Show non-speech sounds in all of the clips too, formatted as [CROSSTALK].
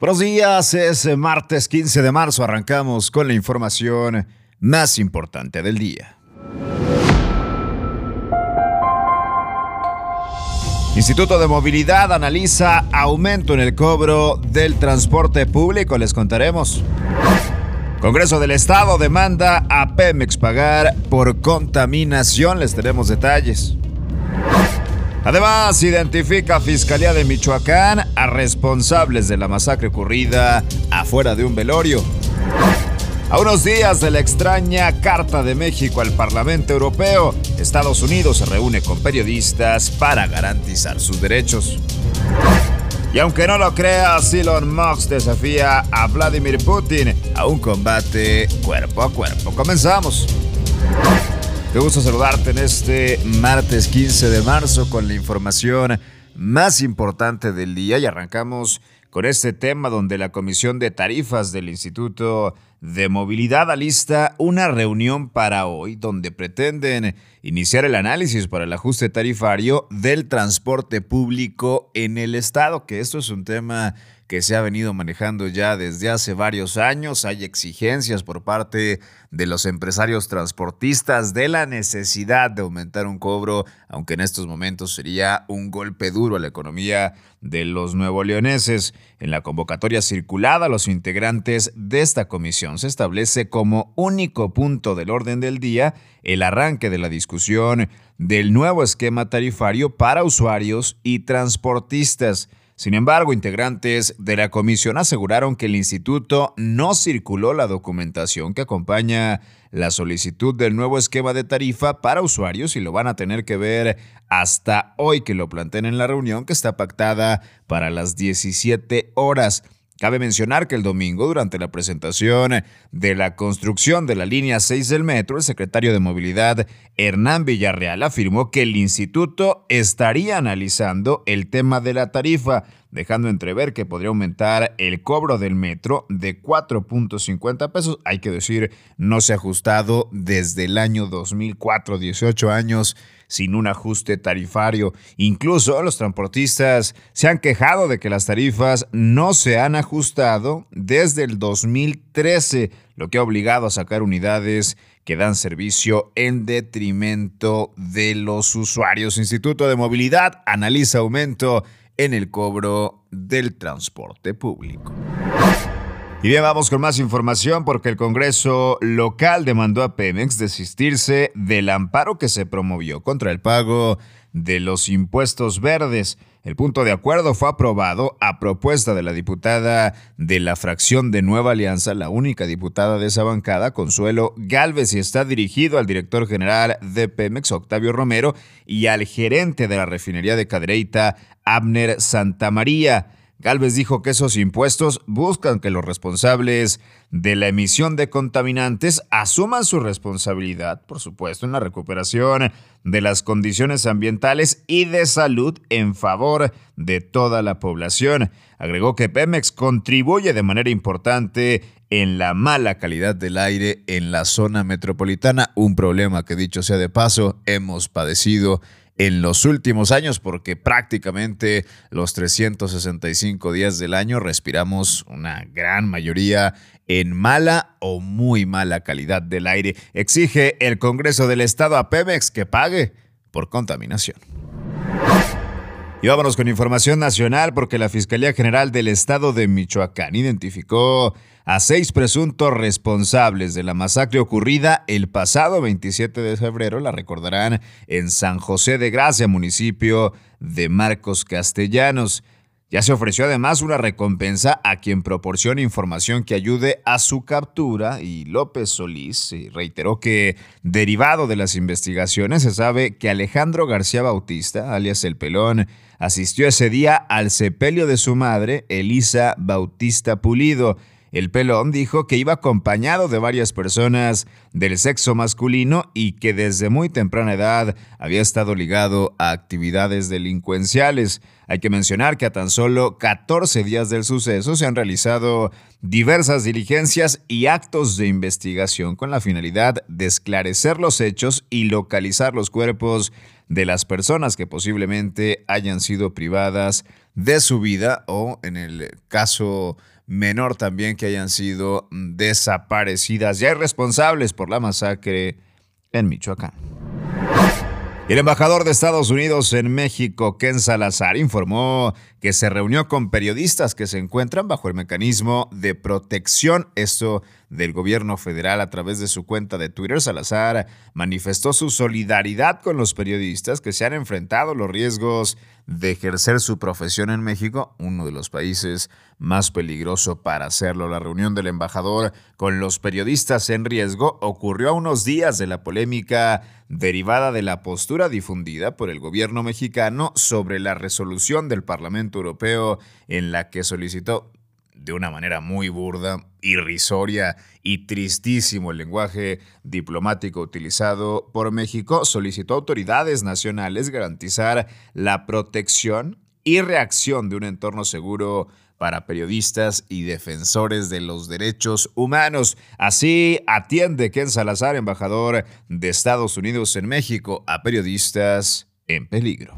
Buenos días, es martes 15 de marzo, arrancamos con la información más importante del día. Instituto de Movilidad analiza aumento en el cobro del transporte público, les contaremos. Congreso del Estado demanda a Pemex pagar por contaminación, les tenemos detalles. Además, identifica Fiscalía de Michoacán a responsables de la masacre ocurrida afuera de un velorio. A unos días de la extraña Carta de México al Parlamento Europeo, Estados Unidos se reúne con periodistas para garantizar sus derechos. Y aunque no lo creas, Elon Musk desafía a Vladimir Putin a un combate cuerpo a cuerpo. Comenzamos. Qué gusto saludarte en este martes 15 de marzo con la información más importante del día y arrancamos con este tema donde la Comisión de Tarifas del Instituto de Movilidad alista una reunión para hoy donde pretenden iniciar el análisis para el ajuste tarifario del transporte público en el estado, que esto es un tema que se ha venido manejando ya desde hace varios años. Hay exigencias por parte de los empresarios transportistas de la necesidad de aumentar un cobro, aunque en estos momentos sería un golpe duro a la economía de los nuevo leoneses. En la convocatoria circulada, los integrantes de esta comisión se establece como único punto del orden del día el arranque de la discusión del nuevo esquema tarifario para usuarios y transportistas. Sin embargo, integrantes de la comisión aseguraron que el instituto no circuló la documentación que acompaña la solicitud del nuevo esquema de tarifa para usuarios y lo van a tener que ver hasta hoy que lo planteen en la reunión que está pactada para las 17 horas. Cabe mencionar que el domingo, durante la presentación de la construcción de la línea 6 del metro, el secretario de Movilidad, Hernán Villarreal, afirmó que el instituto estaría analizando el tema de la tarifa, dejando entrever que podría aumentar el cobro del metro de 4.50 pesos. Hay que decir, no se ha ajustado desde el año 2004, 18 años sin un ajuste tarifario. Incluso los transportistas se han quejado de que las tarifas no se han ajustado desde el 2013, lo que ha obligado a sacar unidades que dan servicio en detrimento de los usuarios. Instituto de Movilidad analiza aumento en el cobro del transporte público. Y bien, vamos con más información porque el Congreso local demandó a Pemex desistirse del amparo que se promovió contra el pago de los impuestos verdes. El punto de acuerdo fue aprobado a propuesta de la diputada de la fracción de Nueva Alianza, la única diputada de esa bancada, Consuelo Galvez, y está dirigido al director general de Pemex, Octavio Romero, y al gerente de la refinería de Cadreita, Abner Santamaría. Galvez dijo que esos impuestos buscan que los responsables de la emisión de contaminantes asuman su responsabilidad, por supuesto, en la recuperación de las condiciones ambientales y de salud en favor de toda la población. Agregó que Pemex contribuye de manera importante en la mala calidad del aire en la zona metropolitana, un problema que dicho sea de paso hemos padecido en los últimos años porque prácticamente los 365 días del año respiramos una gran mayoría en mala o muy mala calidad del aire. Exige el Congreso del Estado a Pemex que pague por contaminación. Y vámonos con información nacional porque la Fiscalía General del Estado de Michoacán identificó a seis presuntos responsables de la masacre ocurrida el pasado 27 de febrero, la recordarán, en San José de Gracia, municipio de Marcos Castellanos. Ya se ofreció además una recompensa a quien proporcione información que ayude a su captura y López Solís reiteró que, derivado de las investigaciones, se sabe que Alejandro García Bautista, alias El Pelón, asistió ese día al sepelio de su madre, Elisa Bautista Pulido, el pelón dijo que iba acompañado de varias personas del sexo masculino y que desde muy temprana edad había estado ligado a actividades delincuenciales. Hay que mencionar que a tan solo 14 días del suceso se han realizado diversas diligencias y actos de investigación con la finalidad de esclarecer los hechos y localizar los cuerpos de las personas que posiblemente hayan sido privadas de su vida o en el caso menor también que hayan sido desaparecidas. Ya hay responsables por la masacre en Michoacán. El embajador de Estados Unidos en México, Ken Salazar, informó que se reunió con periodistas que se encuentran bajo el mecanismo de protección, esto del gobierno federal a través de su cuenta de Twitter. Salazar manifestó su solidaridad con los periodistas que se han enfrentado los riesgos de ejercer su profesión en México, uno de los países más peligroso para hacerlo. La reunión del embajador con los periodistas en riesgo ocurrió a unos días de la polémica derivada de la postura difundida por el gobierno mexicano sobre la resolución del Parlamento Europeo en la que solicitó de una manera muy burda, irrisoria y tristísimo el lenguaje diplomático utilizado por México, solicitó a autoridades nacionales garantizar la protección y reacción de un entorno seguro para periodistas y defensores de los derechos humanos. Así atiende Ken Salazar, embajador de Estados Unidos en México, a periodistas en peligro.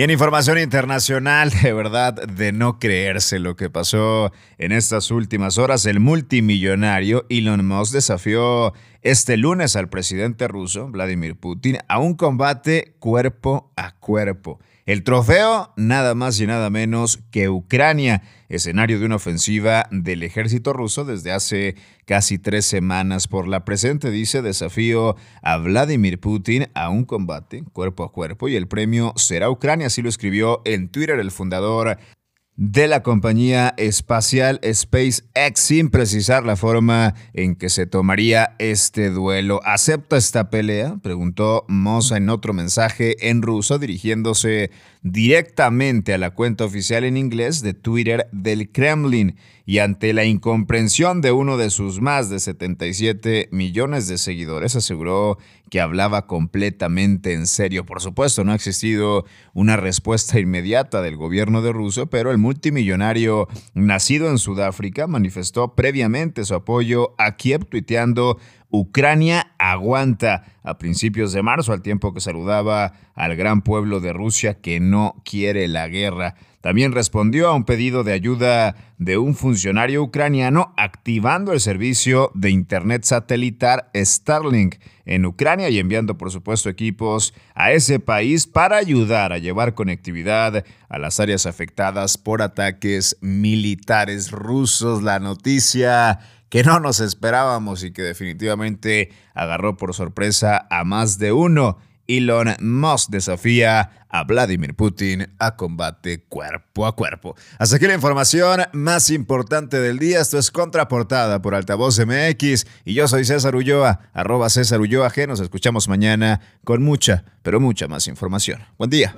Y en información internacional, [LAUGHS] de verdad, de no creerse lo que pasó en estas últimas horas, el multimillonario Elon Musk desafió este lunes al presidente ruso, Vladimir Putin, a un combate cuerpo a cuerpo. El trofeo, nada más y nada menos que Ucrania, escenario de una ofensiva del ejército ruso desde hace casi tres semanas. Por la presente, dice, desafío a Vladimir Putin a un combate cuerpo a cuerpo y el premio será Ucrania, así lo escribió en Twitter el fundador de la compañía espacial SpaceX sin precisar la forma en que se tomaría este duelo. ¿Acepta esta pelea? Preguntó Mosa en otro mensaje en ruso dirigiéndose directamente a la cuenta oficial en inglés de Twitter del Kremlin y ante la incomprensión de uno de sus más de 77 millones de seguidores aseguró que hablaba completamente en serio. Por supuesto, no ha existido una respuesta inmediata del gobierno de Rusia, pero el multimillonario nacido en Sudáfrica manifestó previamente su apoyo a Kiev tuiteando Ucrania aguanta a principios de marzo, al tiempo que saludaba al gran pueblo de Rusia que no quiere la guerra. También respondió a un pedido de ayuda de un funcionario ucraniano activando el servicio de Internet satelital Starlink en Ucrania y enviando, por supuesto, equipos a ese país para ayudar a llevar conectividad a las áreas afectadas por ataques militares rusos. La noticia que no nos esperábamos y que definitivamente agarró por sorpresa a más de uno. Elon Musk desafía a Vladimir Putin a combate cuerpo a cuerpo. Hasta aquí la información más importante del día. Esto es Contraportada por Altavoz MX y yo soy César Ulloa, arroba César Ulloa. Nos escuchamos mañana con mucha, pero mucha más información. Buen día.